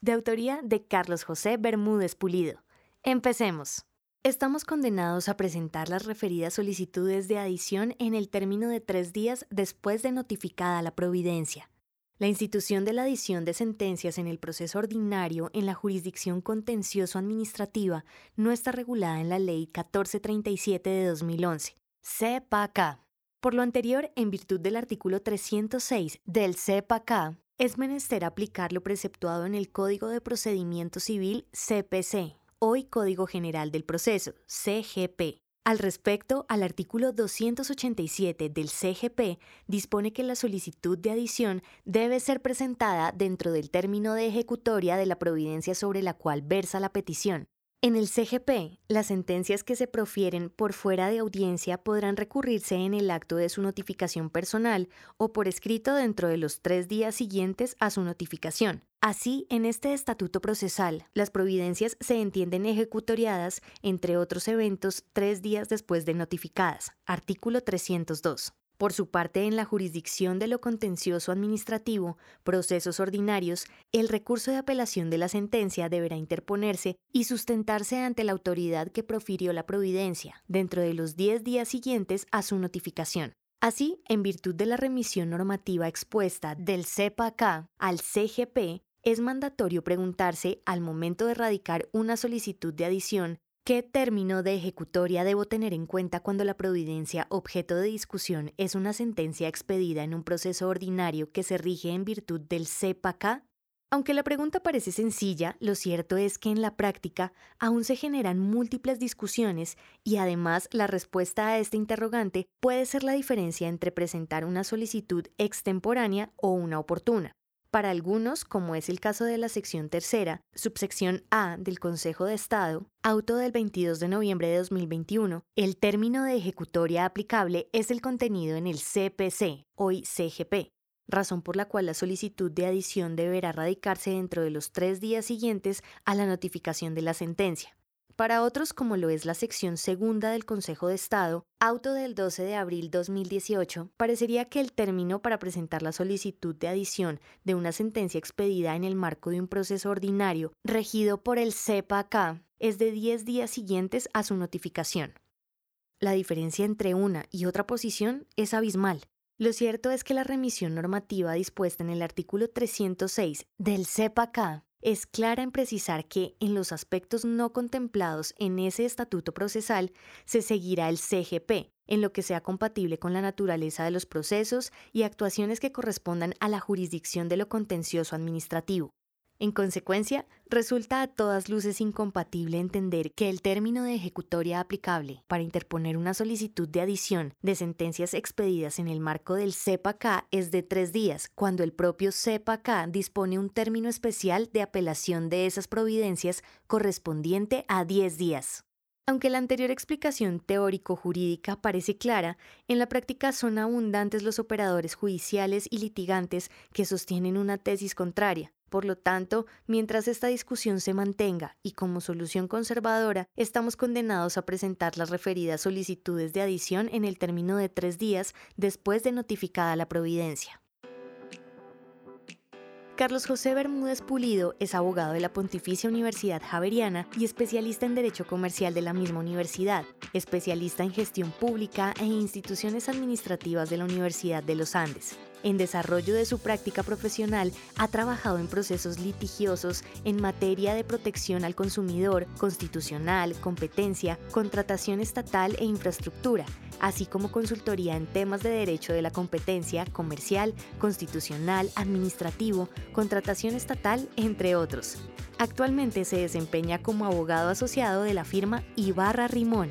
de autoría de Carlos José Bermúdez Pulido. Empecemos. Estamos condenados a presentar las referidas solicitudes de adición en el término de tres días después de notificada la providencia. La institución de la adición de sentencias en el proceso ordinario en la jurisdicción contencioso-administrativa no está regulada en la Ley 1437 de 2011, CEPAK. Por lo anterior, en virtud del artículo 306 del CEPAK, es menester aplicar lo preceptuado en el Código de Procedimiento Civil CPC, hoy Código General del Proceso, CGP. Al respecto, al artículo 287 del CGP dispone que la solicitud de adición debe ser presentada dentro del término de ejecutoria de la providencia sobre la cual versa la petición, en el CGP, las sentencias que se profieren por fuera de audiencia podrán recurrirse en el acto de su notificación personal o por escrito dentro de los tres días siguientes a su notificación. Así, en este estatuto procesal, las providencias se entienden ejecutoriadas, entre otros eventos, tres días después de notificadas. Artículo 302. Por su parte, en la jurisdicción de lo contencioso administrativo, procesos ordinarios, el recurso de apelación de la sentencia deberá interponerse y sustentarse ante la autoridad que profirió la providencia, dentro de los 10 días siguientes a su notificación. Así, en virtud de la remisión normativa expuesta del CEPAK al CGP, es mandatorio preguntarse al momento de radicar una solicitud de adición ¿Qué término de ejecutoria debo tener en cuenta cuando la providencia objeto de discusión es una sentencia expedida en un proceso ordinario que se rige en virtud del CEPAK? Aunque la pregunta parece sencilla, lo cierto es que en la práctica aún se generan múltiples discusiones y además la respuesta a este interrogante puede ser la diferencia entre presentar una solicitud extemporánea o una oportuna. Para algunos, como es el caso de la sección tercera, subsección A del Consejo de Estado, auto del 22 de noviembre de 2021, el término de ejecutoria aplicable es el contenido en el CPC, hoy CGP, razón por la cual la solicitud de adición deberá radicarse dentro de los tres días siguientes a la notificación de la sentencia. Para otros, como lo es la sección segunda del Consejo de Estado, auto del 12 de abril 2018, parecería que el término para presentar la solicitud de adición de una sentencia expedida en el marco de un proceso ordinario regido por el CEPA-K es de 10 días siguientes a su notificación. La diferencia entre una y otra posición es abismal. Lo cierto es que la remisión normativa dispuesta en el artículo 306 del CEPA-K es clara en precisar que en los aspectos no contemplados en ese estatuto procesal se seguirá el CGP, en lo que sea compatible con la naturaleza de los procesos y actuaciones que correspondan a la jurisdicción de lo contencioso administrativo. En consecuencia, resulta a todas luces incompatible entender que el término de ejecutoria aplicable para interponer una solicitud de adición de sentencias expedidas en el marco del CEPA-K es de tres días, cuando el propio CEPA-K dispone un término especial de apelación de esas providencias correspondiente a diez días. Aunque la anterior explicación teórico-jurídica parece clara, en la práctica son abundantes los operadores judiciales y litigantes que sostienen una tesis contraria, por lo tanto, mientras esta discusión se mantenga y como solución conservadora, estamos condenados a presentar las referidas solicitudes de adición en el término de tres días después de notificada la providencia. Carlos José Bermúdez Pulido es abogado de la Pontificia Universidad Javeriana y especialista en Derecho Comercial de la misma universidad, especialista en gestión pública e instituciones administrativas de la Universidad de los Andes. En desarrollo de su práctica profesional ha trabajado en procesos litigiosos en materia de protección al consumidor, constitucional, competencia, contratación estatal e infraestructura, así como consultoría en temas de derecho de la competencia comercial, constitucional, administrativo, contratación estatal, entre otros. Actualmente se desempeña como abogado asociado de la firma Ibarra Rimón.